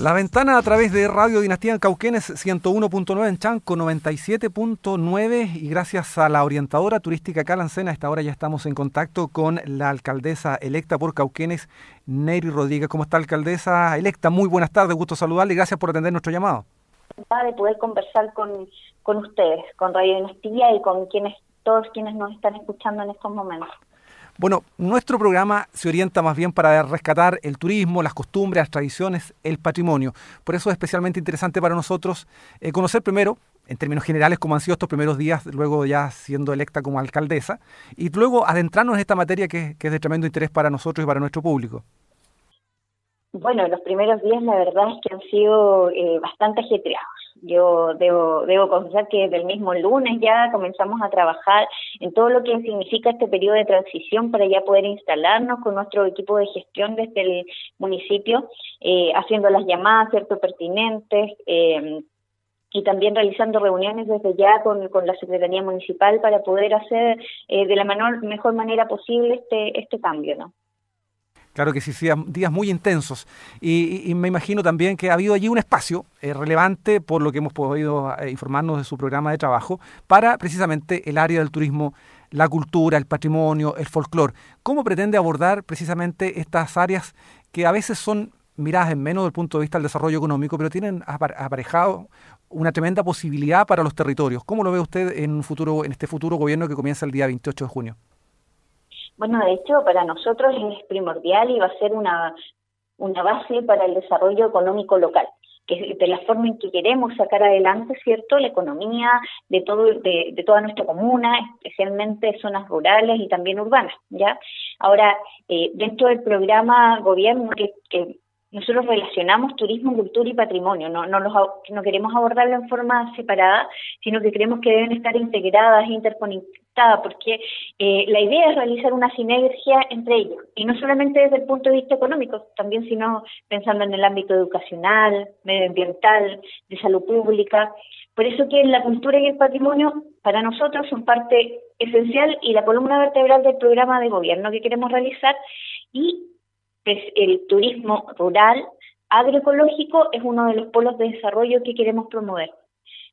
La ventana a través de Radio Dinastía en Cauquenes 101.9 en Chanco 97.9 y gracias a la orientadora turística Calancena, a esta hora ya estamos en contacto con la alcaldesa electa por Cauquenes, Neri Rodríguez. ¿Cómo está alcaldesa electa? Muy buenas tardes, gusto saludarle y gracias por atender nuestro llamado. De poder conversar con, con ustedes, con Radio Dinastía y con quienes todos quienes nos están escuchando en estos momentos. Bueno, nuestro programa se orienta más bien para rescatar el turismo, las costumbres, las tradiciones, el patrimonio. Por eso es especialmente interesante para nosotros eh, conocer primero, en términos generales, cómo han sido estos primeros días, luego ya siendo electa como alcaldesa, y luego adentrarnos en esta materia que, es de tremendo interés para nosotros y para nuestro público. Bueno, los primeros días la verdad es que han sido eh, bastante ajetreados. Yo debo, debo confesar que desde el mismo lunes ya comenzamos a trabajar en todo lo que significa este periodo de transición para ya poder instalarnos con nuestro equipo de gestión desde el municipio, eh, haciendo las llamadas, cierto, pertinentes, eh, y también realizando reuniones desde ya con, con la Secretaría Municipal para poder hacer eh, de la menor, mejor manera posible este, este cambio, ¿no? Claro que sí, días muy intensos. Y, me imagino también que ha habido allí un espacio eh, relevante, por lo que hemos podido eh, informarnos de su programa de trabajo, para precisamente el área del turismo, la cultura, el patrimonio, el folclore. ¿Cómo pretende abordar precisamente estas áreas que a veces son miradas en menos desde el punto de vista del desarrollo económico, pero tienen aparejado una tremenda posibilidad para los territorios? ¿Cómo lo ve usted en, un futuro, en este futuro gobierno que comienza el día 28 de junio? Bueno, de hecho, para nosotros es primordial y va a ser una, una base para el desarrollo económico local que de la forma en que queremos sacar adelante, ¿cierto?, la economía de todo de, de toda nuestra comuna, especialmente zonas rurales y también urbanas, ¿ya? Ahora, eh, dentro del programa gobierno que, que nosotros relacionamos turismo, cultura y patrimonio, no, no, los, no queremos abordarlo en forma separada, sino que creemos que deben estar integradas, interconectadas, porque eh, la idea es realizar una sinergia entre ellos, y no solamente desde el punto de vista económico, también sino pensando en el ámbito educacional, medioambiental, de salud pública. Por eso que la cultura y el patrimonio para nosotros son parte esencial y la columna vertebral del programa de gobierno que queremos realizar y el turismo rural agroecológico es uno de los polos de desarrollo que queremos promover.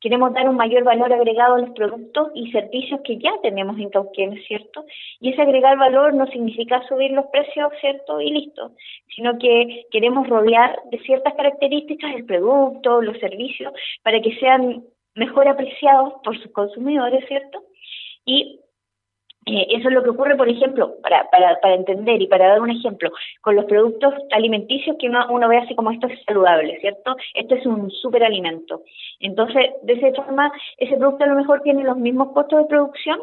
Queremos dar un mayor valor agregado a los productos y servicios que ya tenemos en Cauquenes, ¿cierto? Y ese agregar valor no significa subir los precios, ¿cierto? Y listo, sino que queremos rodear de ciertas características el producto, los servicios, para que sean mejor apreciados por sus consumidores, ¿cierto? Y eh, eso es lo que ocurre, por ejemplo, para, para, para entender y para dar un ejemplo, con los productos alimenticios que uno, uno ve así como esto es saludable, ¿cierto? Esto es un superalimento. Entonces, de esa forma, ese producto a lo mejor tiene los mismos costos de producción,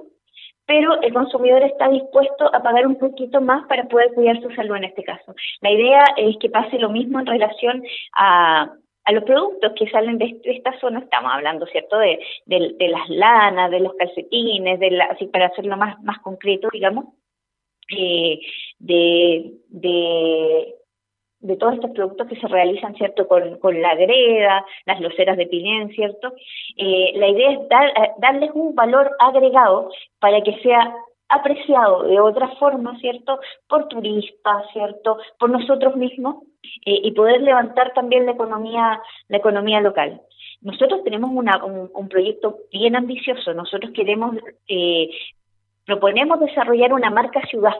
pero el consumidor está dispuesto a pagar un poquito más para poder cuidar su salud en este caso. La idea es que pase lo mismo en relación a, a los productos que salen de esta zona, estamos hablando, ¿cierto?, de, las lanas, de los calcetines, de la, así para hacerlo más, más concreto, digamos, eh, de, de, de todos estos productos que se realizan, ¿cierto?, con, con la greda, las loceras de pilén, ¿cierto? Eh, la idea es dar, eh, darles un valor agregado para que sea apreciado de otra forma, ¿cierto? Por turistas, ¿cierto? Por nosotros mismos eh, y poder levantar también la economía, la economía local. Nosotros tenemos una, un, proyecto bien ambicioso. Nosotros queremos, eh, proponemos desarrollar una marca ciudad.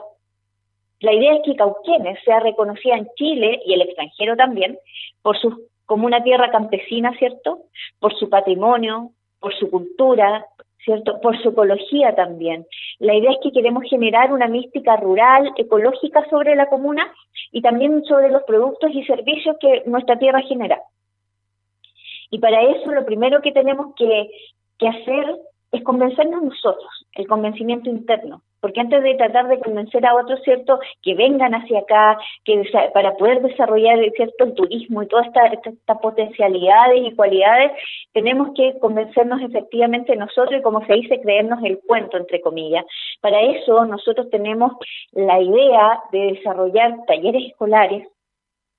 La idea es que Cauquenes sea reconocida en Chile y el extranjero también por su, como una tierra campesina, ¿cierto? Por su patrimonio, por su cultura, ¿cierto? Por su ecología también. La idea es que queremos generar una mística rural, ecológica sobre la comuna y también sobre los productos y servicios que nuestra tierra genera. Y para eso lo primero que tenemos que, que hacer es convencernos nosotros, el convencimiento interno. Porque antes de tratar de convencer a otros, ¿cierto?, que vengan hacia acá, que para poder desarrollar, ¿cierto?, el turismo y todas estas esta potencialidades y cualidades, tenemos que convencernos efectivamente nosotros y, como se dice, creernos el cuento, entre comillas. Para eso, nosotros tenemos la idea de desarrollar talleres escolares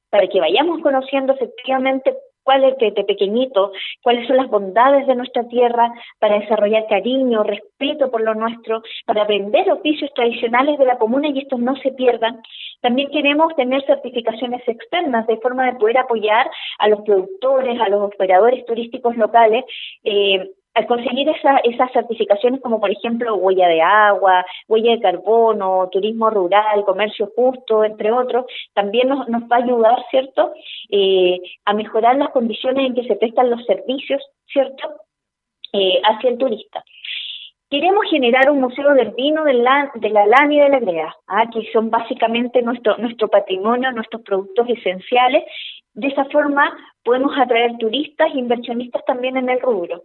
para que vayamos conociendo efectivamente cuáles de, de pequeñito, cuáles son las bondades de nuestra tierra, para desarrollar cariño, respeto por lo nuestro, para aprender oficios tradicionales de la comuna y estos no se pierdan. También queremos tener certificaciones externas de forma de poder apoyar a los productores, a los operadores turísticos locales. Eh, conseguir esa, esas certificaciones como por ejemplo huella de agua, huella de carbono, turismo rural, comercio justo, entre otros, también nos, va a ayudar, ¿cierto?, eh, a mejorar las condiciones en que se prestan los servicios, ¿cierto?, eh, hacia el turista. Queremos generar un museo del vino, de la, de la lana y de la brea, ¿ah? que son básicamente nuestro, nuestro patrimonio, nuestros productos esenciales. De esa forma podemos atraer turistas e inversionistas también en el rubro.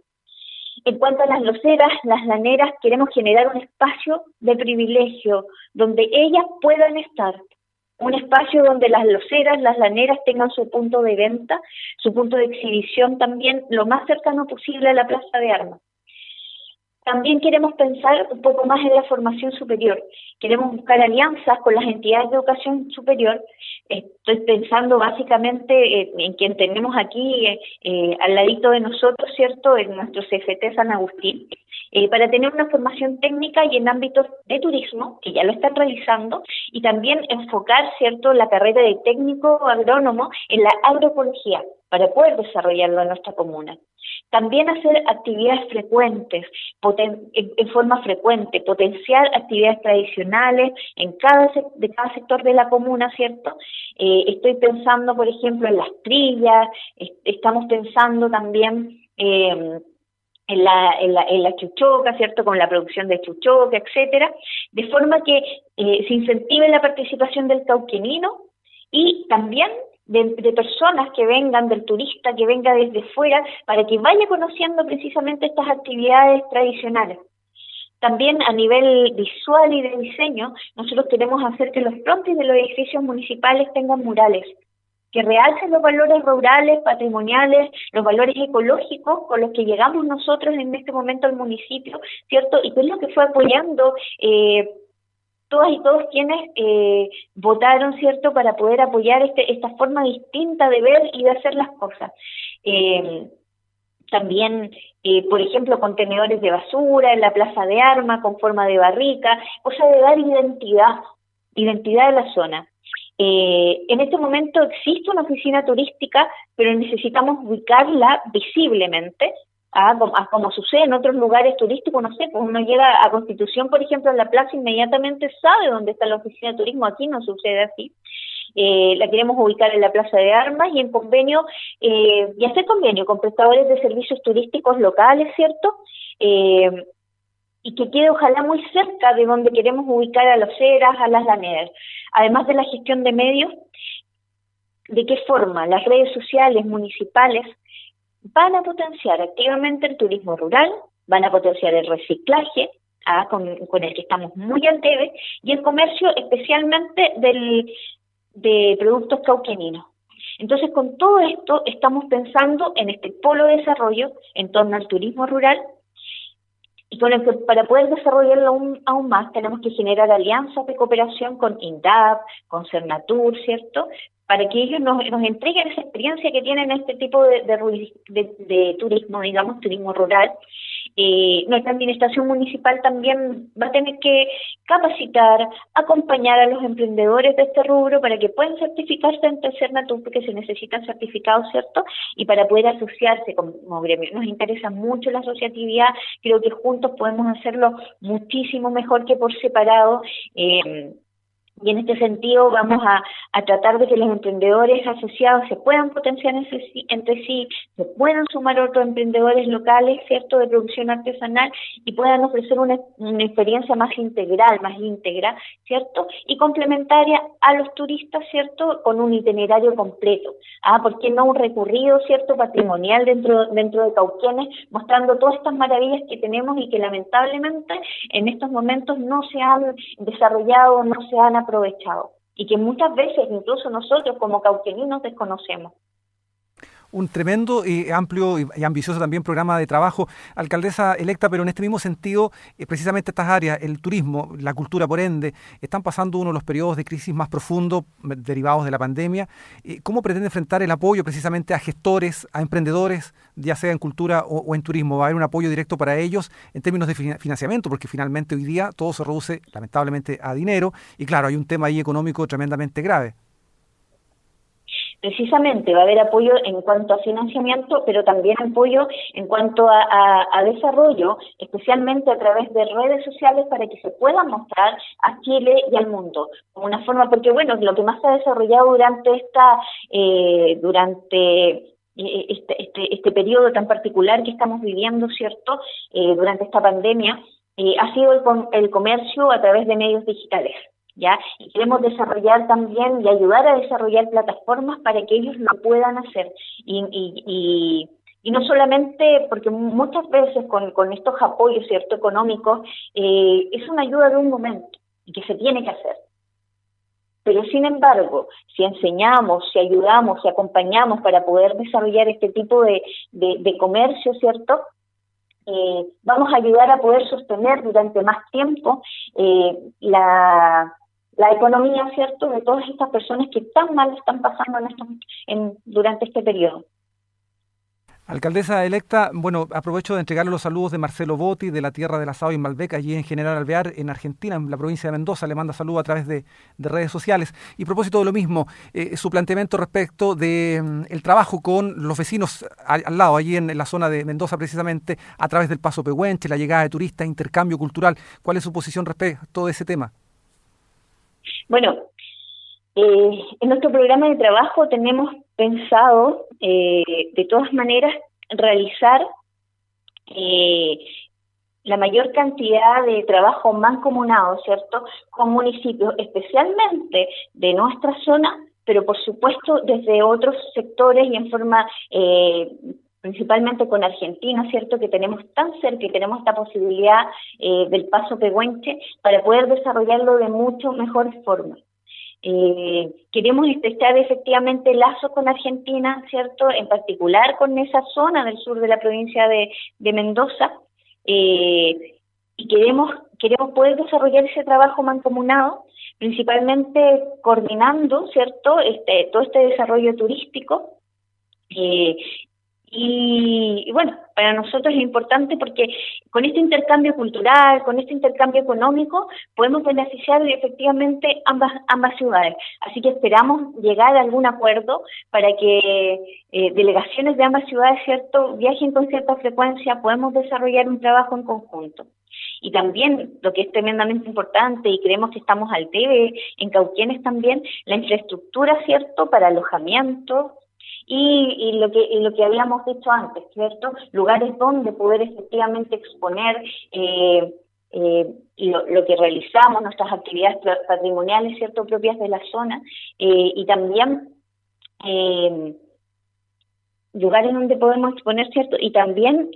En cuanto a las loceras, las laneras, queremos generar un espacio de privilegio donde ellas puedan estar. Un espacio donde las loceras, las laneras tengan su punto de venta, su punto de exhibición también lo más cercano posible a la plaza de armas. También queremos pensar un poco más en la formación superior. Queremos buscar alianzas con las entidades de educación superior. Estoy pensando básicamente en quien tenemos aquí eh, eh, al ladito de nosotros, ¿cierto? En nuestro CFT San Agustín, eh, para tener una formación técnica y en ámbitos de turismo, que ya lo están realizando, y también enfocar, ¿cierto?, la carrera de técnico agrónomo en la agroecología para poder desarrollarlo en nuestra comuna. También hacer actividades frecuentes, en, forma frecuente, potenciar actividades tradicionales en cada de cada sector de la comuna, ¿cierto? Eh, estoy pensando, por ejemplo, en las trillas, estamos pensando también em, en la, en, la, en la chuchoca, ¿cierto? Con la producción de chuchoca, etcétera, de forma que eh, se incentive la participación del cauquenino y también de, personas que vengan, del turista que venga desde fuera, para que vaya conociendo precisamente estas actividades tradicionales. También a nivel visual y de diseño, nosotros queremos hacer que los frontis de los edificios municipales tengan murales, que realcen los valores rurales, patrimoniales, los valores ecológicos con los que llegamos nosotros en este momento al municipio, ¿cierto? Y que es lo que fue apoyando eh, todas y todos quienes eh, votaron, ¿cierto?, para poder apoyar este, esta forma distinta de ver y de hacer las cosas. Eh, también, eh, por ejemplo, contenedores de basura en la plaza de armas con forma de barrica, cosa de dar identidad, identidad de la zona. en este momento existe una oficina turística, pero necesitamos ubicarla visiblemente Ah, como, sucede en otros lugares turísticos, no sé, pues uno llega a Constitución, por ejemplo, en la plaza, inmediatamente sabe dónde está la oficina de turismo, aquí no sucede así. Eh, la queremos ubicar en la Plaza de Armas y en convenio, eh, y hacer convenio con prestadores de servicios turísticos locales, ¿cierto? Eh, y que quede ojalá muy cerca de donde queremos ubicar a los ceras, a las laneras. Además de la gestión de medios, ¿de qué forma las redes sociales municipales van a potenciar activamente el turismo rural, van a potenciar el reciclaje, ah, con, el que estamos muy al debe, y el comercio especialmente del, de productos cauqueninos. Entonces, con todo esto, estamos pensando en este polo de desarrollo en torno al turismo rural y con que para poder desarrollarlo aún, aún, más tenemos que generar alianzas de cooperación con INDAP, con Cernatur, ¿cierto? para que ellos nos, nos entreguen esa experiencia que tienen este tipo de, de, turismo, digamos, turismo rural. Eh, nuestra administración municipal también va a tener que capacitar, acompañar a los emprendedores de este rubro para que puedan certificarse ante el CERNATUR, porque se necesitan certificados, ¿cierto? Y para poder asociarse como, gremio. Nos interesa mucho la asociatividad, creo que juntos podemos hacerlo muchísimo mejor que por separado. Eh, y en este sentido vamos a, tratar de que los emprendedores asociados se puedan potenciar entre sí, se puedan sumar otros emprendedores locales, ¿cierto?, de producción artesanal y puedan ofrecer una, experiencia más integral, más íntegra, ¿cierto?, y complementaria a los turistas, ¿cierto?, con un itinerario completo. Ah, ¿por qué no un recorrido, ¿cierto?, patrimonial dentro, dentro de Cauquenes, mostrando todas estas maravillas que tenemos y que lamentablemente en estos momentos no se han desarrollado, no se han aprovechado y que muchas veces incluso nosotros como cauqueninos desconocemos. Un tremendo y amplio y, ambicioso también programa de trabajo, alcaldesa electa, pero en este mismo sentido, eh, precisamente estas áreas, el turismo, la cultura por ende, están pasando uno de los periodos de crisis más profundos derivados de la pandemia. Eh, ¿Cómo pretende enfrentar el apoyo precisamente a gestores, a emprendedores, ya sea en cultura o, en turismo? ¿Va a haber un apoyo directo para ellos en términos de financiamiento? Porque finalmente hoy día todo se reduce lamentablemente a dinero y claro, hay un tema ahí económico tremendamente grave precisamente va a haber apoyo en cuanto a financiamiento, pero también apoyo en cuanto a, desarrollo, especialmente a través de redes sociales para que se pueda mostrar a Chile y al mundo como una forma, porque bueno, lo que más se ha desarrollado durante esta, eh, durante eh, este, este, este periodo tan particular que estamos viviendo, ¿cierto? Eh, durante esta pandemia, ha sido el comercio a través de medios digitales. ¿Ya? Y queremos desarrollar también y ayudar a desarrollar plataformas para que ellos lo puedan hacer. Y, y, y, no solamente porque muchas veces con, con estos apoyos, ¿cierto?, económicos, eh, es una ayuda de un momento y que se tiene que hacer. Pero sin embargo, si enseñamos, si ayudamos, si acompañamos para poder desarrollar este tipo de, de, comercio, ¿cierto? Eh, vamos a ayudar a poder sostener durante más tiempo eh, la, la economía, ¿cierto?, de todas estas personas que tan mal están pasando en estos, en, durante este periodo. Alcaldesa electa, bueno, aprovecho de entregarle los saludos de Marcelo Botti, de la Tierra del Asado y Malbec, allí en General Alvear, en Argentina, en la provincia de Mendoza. Le manda saludos a través de, redes sociales. Y propósito de lo mismo, eh, su planteamiento respecto de mm, el trabajo con los vecinos al, lado, allí en, la zona de Mendoza precisamente, a través del Paso Pehuenche, la llegada de turistas, intercambio cultural. ¿Cuál es su posición respecto de ese tema? Bueno, eh, en nuestro programa de trabajo tenemos pensado, eh, de todas maneras, realizar eh, la mayor cantidad de trabajo mancomunado, ¿cierto?, con municipios, especialmente de nuestra zona, pero por supuesto desde otros sectores y en forma eh, principalmente con Argentina, ¿cierto? Que tenemos tan cerca y tenemos esta posibilidad eh, del paso peguenche para poder desarrollarlo de mucho mejor forma. Eh, queremos estrechar efectivamente lazos con Argentina, ¿cierto? En particular con esa zona del sur de la provincia de, Mendoza. Eh, y queremos, queremos poder desarrollar ese trabajo mancomunado, principalmente coordinando, ¿cierto? Este, todo este desarrollo turístico eh, y, bueno, para nosotros es importante porque con este intercambio cultural, con este intercambio económico, podemos beneficiar efectivamente ambas, ambas ciudades. Así que esperamos llegar a algún acuerdo para que eh, delegaciones de ambas ciudades, ¿cierto?, viajen con cierta frecuencia, podemos desarrollar un trabajo en conjunto. Y también, lo que es tremendamente importante, y creemos que estamos al debe en Cauquienes también, la infraestructura, ¿cierto?, para alojamiento, y, lo que lo que habíamos dicho antes, ¿cierto? Lugares donde poder efectivamente exponer eh, eh, lo, que realizamos, nuestras actividades patrimoniales, ¿cierto? Propias de la zona eh, y también lugares donde podemos exponer, ¿cierto? Y también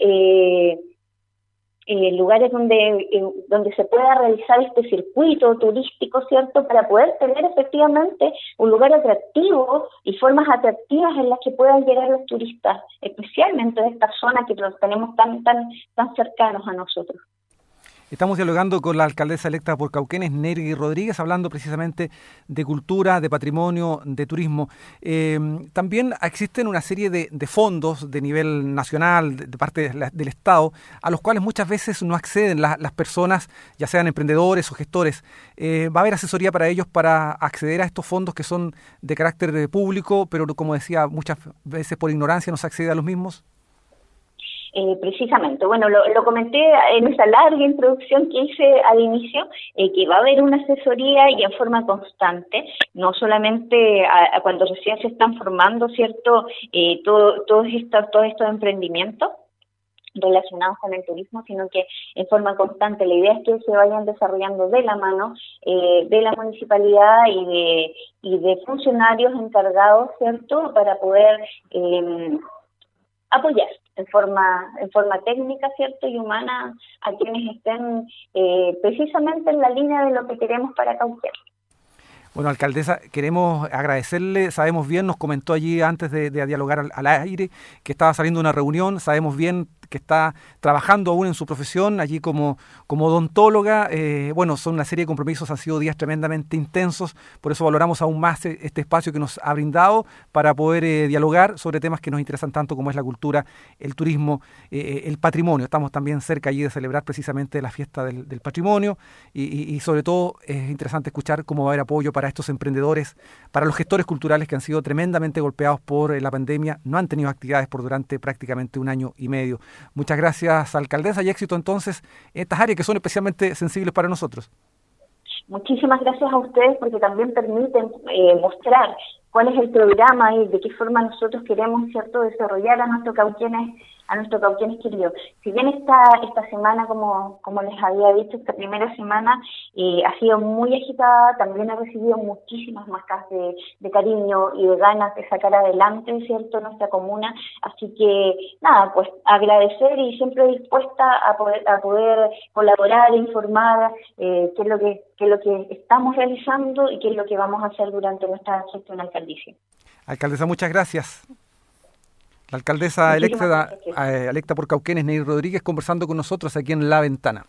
eh, lugares donde, eh, donde se pueda realizar este circuito turístico, ¿cierto? Para poder tener efectivamente un lugar atractivo y formas atractivas en las que puedan llegar los turistas, especialmente de esta zona que los tenemos tan, tan, tan cercanos a nosotros. Estamos dialogando con la alcaldesa electa por Cauquenes, Nergui Rodríguez, hablando precisamente de cultura, de patrimonio, de turismo. Eh, también existen una serie de, fondos de nivel nacional, de, parte del Estado, a los cuales muchas veces no acceden las personas, ya sean emprendedores o gestores. Eh, ¿Va a haber asesoría para ellos para acceder a estos fondos que son de carácter público, pero como decía, muchas veces por ignorancia no se accede a los mismos? Eh, precisamente, bueno, lo, comenté en esa larga introducción que hice al inicio, eh, que va a haber una asesoría y en forma constante, no solamente a, cuando recién se están formando, ¿cierto? Eh, todo, todos estos, todos estos emprendimientos relacionados con el turismo, sino que en forma constante. La idea es que se vayan desarrollando de la mano de la municipalidad y de, y de funcionarios encargados, ¿cierto?, para poder apoyar en forma, en forma técnica, ¿cierto? Y humana a quienes estén eh, precisamente en la línea de lo que queremos para Cauquenes. Bueno, alcaldesa, queremos agradecerle, sabemos bien, nos comentó allí antes de, dialogar al, aire que estaba saliendo una reunión, sabemos bien que está trabajando aún en su profesión, allí como, como odontóloga. Eh, bueno, son una serie de compromisos, han sido días tremendamente intensos, por eso valoramos aún más e, este espacio que nos ha brindado para poder eh, dialogar sobre temas que nos interesan tanto como es la cultura, el turismo, eh, el patrimonio. Estamos también cerca allí de celebrar precisamente la fiesta del, patrimonio y, sobre todo es interesante escuchar cómo va a haber apoyo para estos emprendedores, para los gestores culturales que han sido tremendamente golpeados por la pandemia, no han tenido actividades por durante prácticamente un año y medio. Muchas gracias, alcaldesa, y éxito entonces en estas áreas que son especialmente sensibles para nosotros. Muchísimas gracias a ustedes porque también permiten eh, mostrar cuál es el programa y de qué forma nosotros queremos cierto desarrollar a nuestros cauquienes a nuestro Cauquienes querido. Si bien esta, esta semana, como, como les había dicho, esta primera semana eh, ha sido muy agitada, también ha recibido muchísimas marcas de, de, cariño y de ganas de sacar adelante, ¿cierto?, nuestra comuna. Así que, nada, pues agradecer y siempre dispuesta a poder, a poder colaborar, informar eh, qué, es lo que, qué es lo que estamos realizando y qué es lo que vamos a hacer durante nuestra gestión alcaldicia. Alcaldesa, muchas gracias. La alcaldesa electa, eh, electa por Cauquenes, Nery Rodríguez, conversando con nosotros aquí en La Ventana.